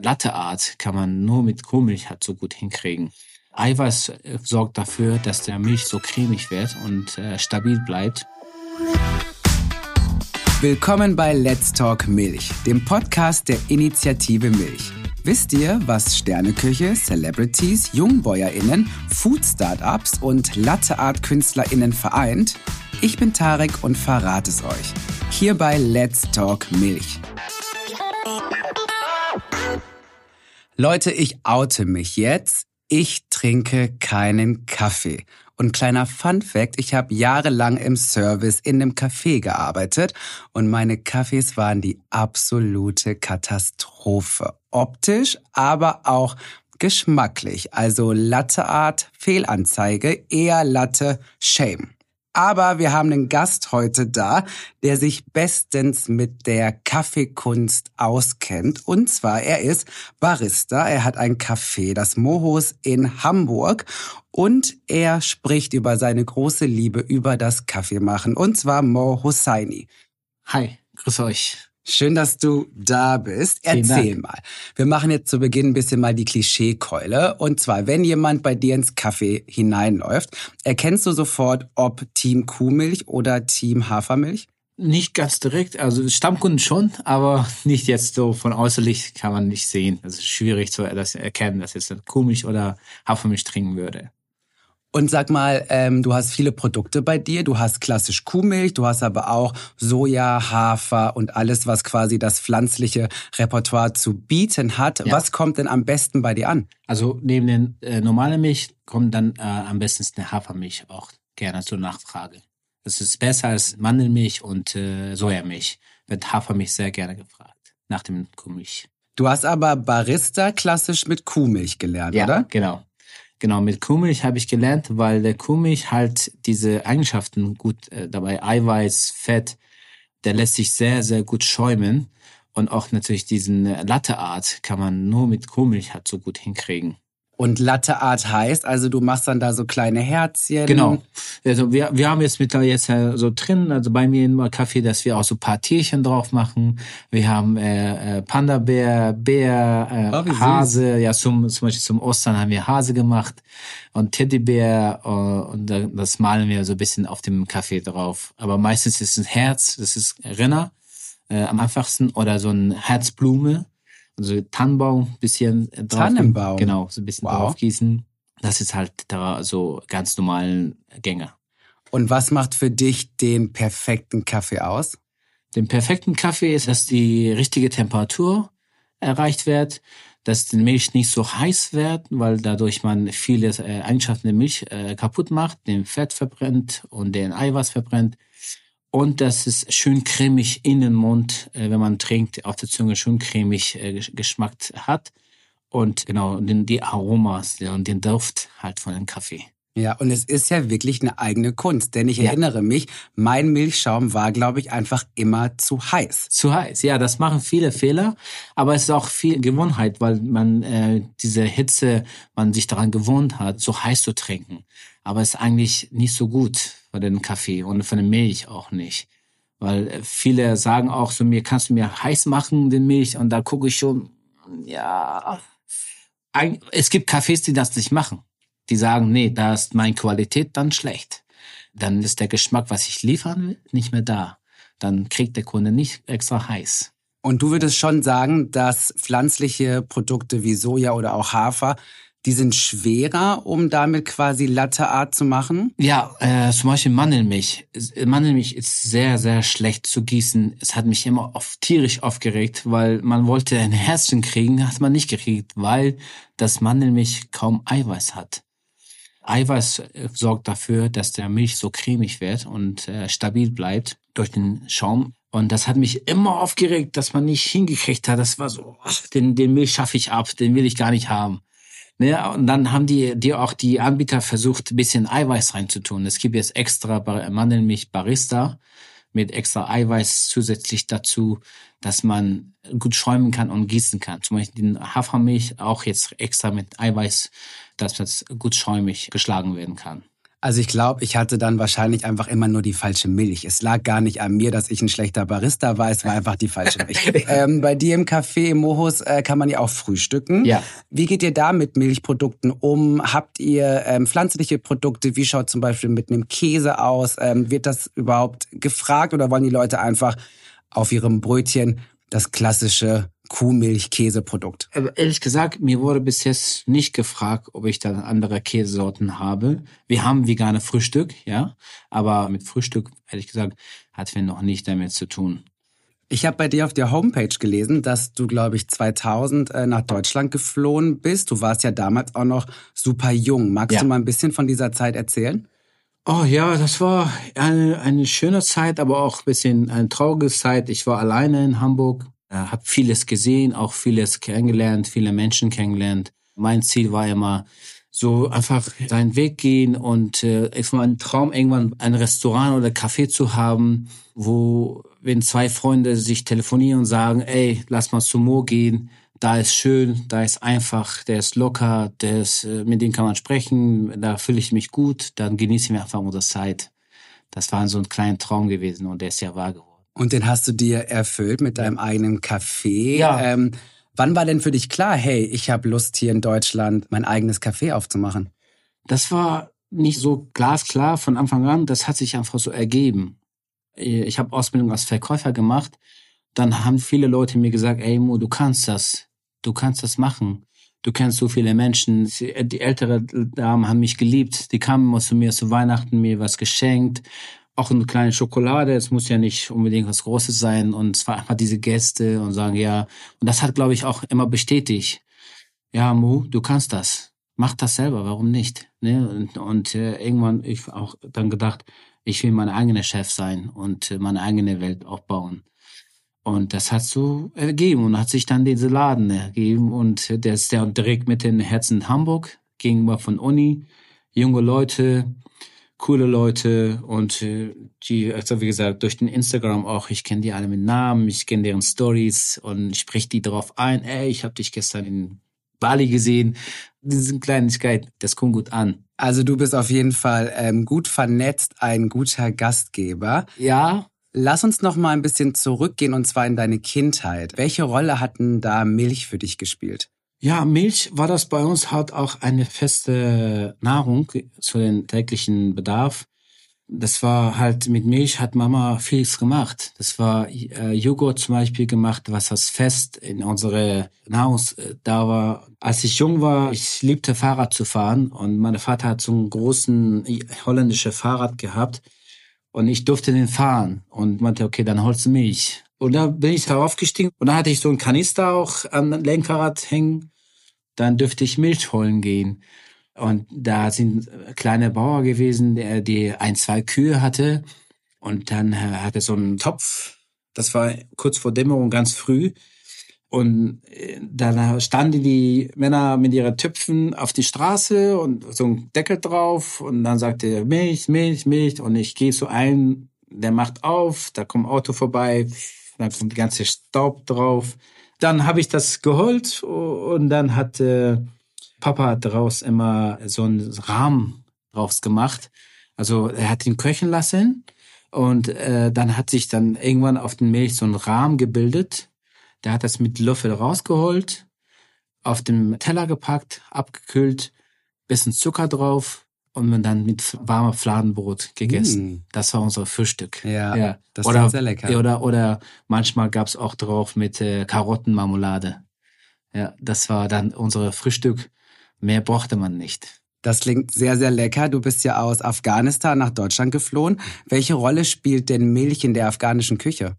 Latteart kann man nur mit Kuhmilch halt so gut hinkriegen. Eiweiß äh, sorgt dafür, dass der Milch so cremig wird und äh, stabil bleibt. Willkommen bei Let's Talk Milch, dem Podcast der Initiative Milch. Wisst ihr, was Sterneküche, Celebrities, JungbäuerInnen, Food-Startups und Latteart-KünstlerInnen vereint? Ich bin Tarek und verrate es euch. Hier bei Let's Talk Milch. Leute, ich oute mich jetzt. Ich trinke keinen Kaffee. Und kleiner Fun Fact, ich habe jahrelang im Service in einem Café gearbeitet und meine Kaffees waren die absolute Katastrophe. Optisch, aber auch geschmacklich. Also Latte Art, Fehlanzeige, eher Latte, Shame. Aber wir haben einen Gast heute da, der sich bestens mit der Kaffeekunst auskennt. Und zwar, er ist Barista. Er hat ein Café, das Mohos in Hamburg. Und er spricht über seine große Liebe über das Kaffeemachen. Und zwar Mo Hosseini. Hi, grüß euch. Schön, dass du da bist. Erzähl mal. Wir machen jetzt zu Beginn ein bisschen mal die Klischeekeule. Und zwar, wenn jemand bei dir ins Kaffee hineinläuft, erkennst du sofort, ob Team Kuhmilch oder Team Hafermilch? Nicht ganz direkt, also Stammkunden schon, aber nicht jetzt so von äußerlich kann man nicht sehen. Es ist schwierig zu erkennen, dass jetzt Kuhmilch oder Hafermilch trinken würde. Und sag mal, ähm, du hast viele Produkte bei dir. Du hast klassisch Kuhmilch, du hast aber auch Soja, Hafer und alles, was quasi das pflanzliche Repertoire zu bieten hat. Ja. Was kommt denn am besten bei dir an? Also neben den äh, normalen Milch kommt dann äh, am besten eine Hafermilch auch gerne zur Nachfrage. Das ist besser als Mandelmilch und äh, Sojamilch. Wird Hafermilch sehr gerne gefragt nach dem Kuhmilch. Du hast aber Barista klassisch mit Kuhmilch gelernt, ja, oder? Genau. Genau, mit Kuhmilch habe ich gelernt, weil der Kuhmilch halt diese Eigenschaften gut äh, dabei, Eiweiß, Fett, der lässt sich sehr, sehr gut schäumen. Und auch natürlich diesen Latteart kann man nur mit Kuhmilch halt so gut hinkriegen. Und Latte Art heißt, also du machst dann da so kleine Herzchen. Genau. Also wir, wir haben jetzt mittlerweile jetzt äh, so drin, also bei mir im Kaffee, dass wir auch so paar Tierchen drauf machen. Wir haben äh, äh Panda-Bär, Bär, äh, oh, Hase. Ja, zum, zum Beispiel zum Ostern haben wir Hase gemacht und Teddybär äh, und das malen wir so ein bisschen auf dem Kaffee drauf. Aber meistens ist es ein Herz, das ist Renner äh, am einfachsten oder so ein Herzblume also Tannenbaum bisschen drauf. Tannenbaum. Genau, so ein bisschen wow. draufgießen. Das ist halt da so ganz normalen Gänge. Und was macht für dich den perfekten Kaffee aus? Den perfekten Kaffee ist, dass die richtige Temperatur erreicht wird, dass die Milch nicht so heiß wird, weil dadurch man viele äh, Eigenschaften der Milch äh, kaputt macht, den Fett verbrennt und den Eiweiß verbrennt und dass es schön cremig in den Mund, äh, wenn man trinkt, auf der Zunge schön cremig äh, Geschmack hat. Und genau, die Aromas und den Duft halt von dem Kaffee. Ja, und es ist ja wirklich eine eigene Kunst, denn ich ja. erinnere mich, mein Milchschaum war, glaube ich, einfach immer zu heiß. Zu heiß, ja, das machen viele Fehler, aber es ist auch viel Gewohnheit, weil man äh, diese Hitze, man sich daran gewohnt hat, so heiß zu trinken. Aber es ist eigentlich nicht so gut für den Kaffee und für den Milch auch nicht. Weil äh, viele sagen auch so mir, kannst du mir heiß machen, den Milch? Und da gucke ich schon, ja, es gibt Cafés, die das nicht machen die sagen, nee, da ist meine Qualität dann schlecht. Dann ist der Geschmack, was ich liefern will, nicht mehr da. Dann kriegt der Kunde nicht extra heiß. Und du würdest schon sagen, dass pflanzliche Produkte wie Soja oder auch Hafer die sind schwerer, um damit quasi Latte Art zu machen? Ja, äh, zum Beispiel Mandelmilch. Mandelmilch ist sehr, sehr schlecht zu gießen. Es hat mich immer oft tierisch aufgeregt, weil man wollte ein Herzchen kriegen, hat man nicht gekriegt, weil das Mandelmilch kaum Eiweiß hat. Eiweiß äh, sorgt dafür, dass der Milch so cremig wird und äh, stabil bleibt durch den Schaum. Und das hat mich immer aufgeregt, dass man nicht hingekriegt hat. Das war so, ach, den, den Milch schaffe ich ab, den will ich gar nicht haben. Ne? Und dann haben die, die auch die Anbieter versucht, ein bisschen Eiweiß reinzutun. Es gibt jetzt extra Mandelmilch Barista mit extra Eiweiß zusätzlich dazu, dass man gut schäumen kann und gießen kann. Zum Beispiel den Hafermilch auch jetzt extra mit Eiweiß, dass das gut schäumig geschlagen werden kann. Also ich glaube, ich hatte dann wahrscheinlich einfach immer nur die falsche Milch. Es lag gar nicht an mir, dass ich ein schlechter Barista war, es war einfach die falsche Milch. ähm, bei dir im Café im Mohus äh, kann man ja auch frühstücken. Ja. Wie geht ihr da mit Milchprodukten um? Habt ihr ähm, pflanzliche Produkte? Wie schaut zum Beispiel mit einem Käse aus? Ähm, wird das überhaupt gefragt oder wollen die Leute einfach auf ihrem Brötchen das klassische Kuhmilch-Käseprodukt? Aber ehrlich gesagt, mir wurde bis jetzt nicht gefragt, ob ich da andere Käsesorten habe. Wir haben vegane Frühstück, ja, aber mit Frühstück, ehrlich gesagt, hat wir noch nicht damit zu tun. Ich habe bei dir auf der Homepage gelesen, dass du, glaube ich, 2000 äh, nach Deutschland geflohen bist. Du warst ja damals auch noch super jung. Magst Ja. du mal ein bisschen von dieser Zeit erzählen? Oh ja, das war eine, eine schöne Zeit, aber auch ein bisschen eine traurige Zeit. Ich war alleine in Hamburg, äh, habe vieles gesehen, auch vieles kennengelernt, viele Menschen kennengelernt. Mein Ziel war immer, so einfach seinen Weg gehen und äh, es war ein Traum, irgendwann ein Restaurant oder Café zu haben, wo wenn zwei Freunde sich telefonieren und sagen, ey, lass mal zu Mo gehen, da ist schön, da ist einfach, der ist locker, der ist, äh, mit dem kann man sprechen, da fühle ich mich gut, dann genießen wir einfach unsere Zeit. Das war so ein kleiner Traum gewesen und der ist ja wahr geworden. Und den hast du dir erfüllt mit deinem eigenen Café. Ja. Ähm, wann war denn für dich klar, hey, ich habe Lust hier in Deutschland mein eigenes Café aufzumachen? Das war nicht so glasklar von Anfang an, das hat sich einfach so ergeben. Ich habe Ausbildung als Verkäufer gemacht, dann haben viele Leute mir gesagt, ey Mo, du kannst das, du kannst das machen. Du kennst so viele Menschen. Sie- Die ältere Damen haben mich geliebt. Die kamen immer zu mir zu Weihnachten, mir was geschenkt. Auch eine kleine Schokolade. Es muss ja nicht unbedingt was Großes sein. Und es war einfach diese Gäste und sagen, ja. Und das hat, glaube ich, auch immer bestätigt. Ja, Mo, du kannst das. Mach das selber, warum nicht? Ne? Und, und äh, irgendwann ich auch dann gedacht, ich will mein eigener Chef sein und äh, meine eigene Welt aufbauen. Und das hat so ergeben und hat sich dann diese Laden ergeben und der ist ja direkt mit den Herzen Hamburg gegenüber von Uni, junge Leute, coole Leute und äh, die, also wie gesagt, durch den Instagram auch, ich kenne die alle mit Namen, ich kenne deren Stories und ich sprich die darauf ein, ey, ich habe dich gestern in Bali gesehen. Diese Kleinigkeit, das kommt gut an. Also du bist auf jeden Fall ähm, gut vernetzt, ein guter Gastgeber. Ja, Lass uns noch mal ein bisschen zurückgehen und zwar in deine Kindheit. Welche Rolle hatten da Milch für dich gespielt? Ja, Milch war das bei uns halt auch eine feste Nahrung zu den täglichen Bedarf. Das war halt mit Milch hat Mama vieles gemacht. Das war äh, Joghurt zum Beispiel gemacht, was das fest in unsere Nahrungs äh, da war. Als ich jung war, ich liebte Fahrrad zu fahren und mein Vater hat so einen großen äh, holländischen Fahrrad gehabt und ich durfte den fahren und meinte, okay, dann holst du Milch. Und da bin ich darauf gestiegen und da hatte ich so einen Kanister auch am Lenkrad hängen. Dann dürfte ich Milch holen gehen. Und da sind kleine Bauer gewesen, der die ein, zwei Kühe hatte. Und dann äh, hatte so einen Topf. Das war kurz vor Dämmerung ganz früh. Und äh, dann standen die Männer mit ihren Töpfen auf die Straße und so ein Deckel drauf. Und dann sagte er Milch, Milch, Milch. Und ich gehe zu einem, der macht auf, da kommt ein Auto vorbei, dann kommt die ganze Staub drauf. Dann habe ich das geholt und dann hat äh, Papa daraus immer so einen Rahmen draus gemacht. Also er hat ihn köchen lassen und äh, dann hat sich dann irgendwann auf den Milch so ein Rahmen gebildet. Der hat das mit Löffel rausgeholt, auf dem Teller gepackt, abgekühlt, bisschen Zucker drauf und dann mit warmer Fladenbrot gegessen. Mm. Das war unser Frühstück. Ja, das oder, klingt sehr lecker. Oder, oder manchmal gab's auch drauf mit äh, Karottenmarmelade. Ja, das war dann unser Frühstück. Mehr brauchte man nicht. Das klingt sehr, sehr lecker. Du bist ja aus Afghanistan nach Deutschland geflohen. Welche Rolle spielt denn Milch in der afghanischen Küche?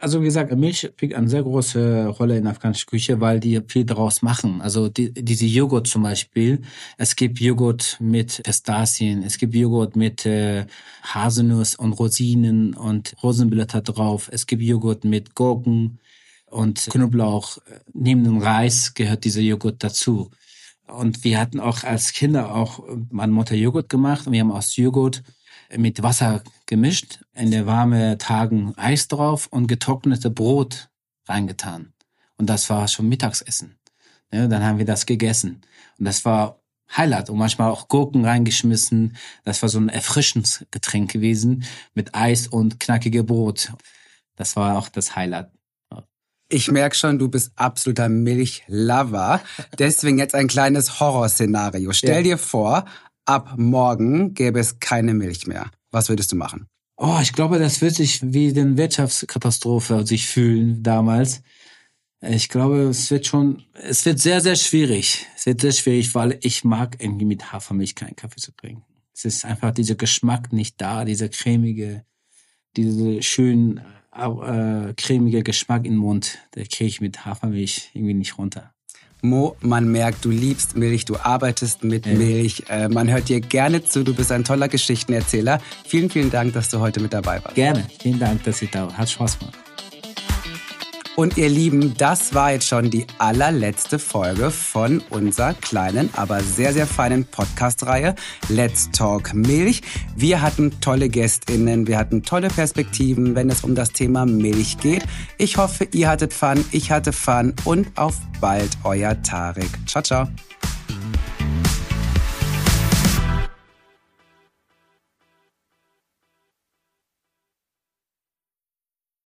Also wie gesagt, Milch spielt eine sehr große Rolle in der afghanischen Küche, weil die viel daraus machen. Also die, diese Joghurt zum Beispiel. Es gibt Joghurt mit Pistazien, es gibt Joghurt mit äh, Haselnuss und Rosinen und Rosenblätter drauf. Es gibt Joghurt mit Gurken und Knoblauch. Neben dem Reis gehört dieser Joghurt dazu. Und wir hatten auch als Kinder auch meine Mutter Joghurt gemacht und wir haben aus Joghurt mit Wasser gemischt, in der warme Tagen Eis drauf und getrocknete Brot reingetan. Und das war schon Mittagsessen. Ja, dann haben wir das gegessen. Und das war Highlight und manchmal auch Gurken reingeschmissen. Das war so ein erfrischendes Getränk gewesen mit Eis und knackige Brot. Das war auch das Highlight. Ich merke schon, du bist absoluter Milchlover. Deswegen jetzt ein kleines Horrorszenario. Stell ja. dir vor, ab morgen gäbe es keine Milch mehr. Was würdest du machen? Oh, ich glaube, das wird sich wie eine Wirtschaftskatastrophe sich fühlen damals. Ich glaube, es wird schon, es wird sehr, sehr schwierig. Es wird sehr schwierig, weil ich mag irgendwie mit Hafermilch keinen Kaffee zu trinken. Es ist einfach dieser Geschmack nicht da, dieser cremige, diese schön äh, cremige Geschmack im Mund, der kriege ich mit Hafermilch irgendwie nicht runter. Mo, man merkt, du liebst Milch, du arbeitest mit ja. Milch. Äh, man hört dir gerne zu, du bist ein toller Geschichtenerzähler. Vielen, vielen Dank, dass du heute mit dabei warst. Gerne, vielen Dank, dass ich da war. Hat Spaß gemacht. Und ihr Lieben, das war jetzt schon die allerletzte Folge von unserer kleinen, aber sehr, sehr feinen Podcast-Reihe Let's Talk Milch. Wir hatten tolle GästInnen, wir hatten tolle Perspektiven, wenn es um das Thema Milch geht. Ich hoffe, ihr hattet Fun, ich hatte Fun und auf bald, euer Tarek. Ciao, ciao.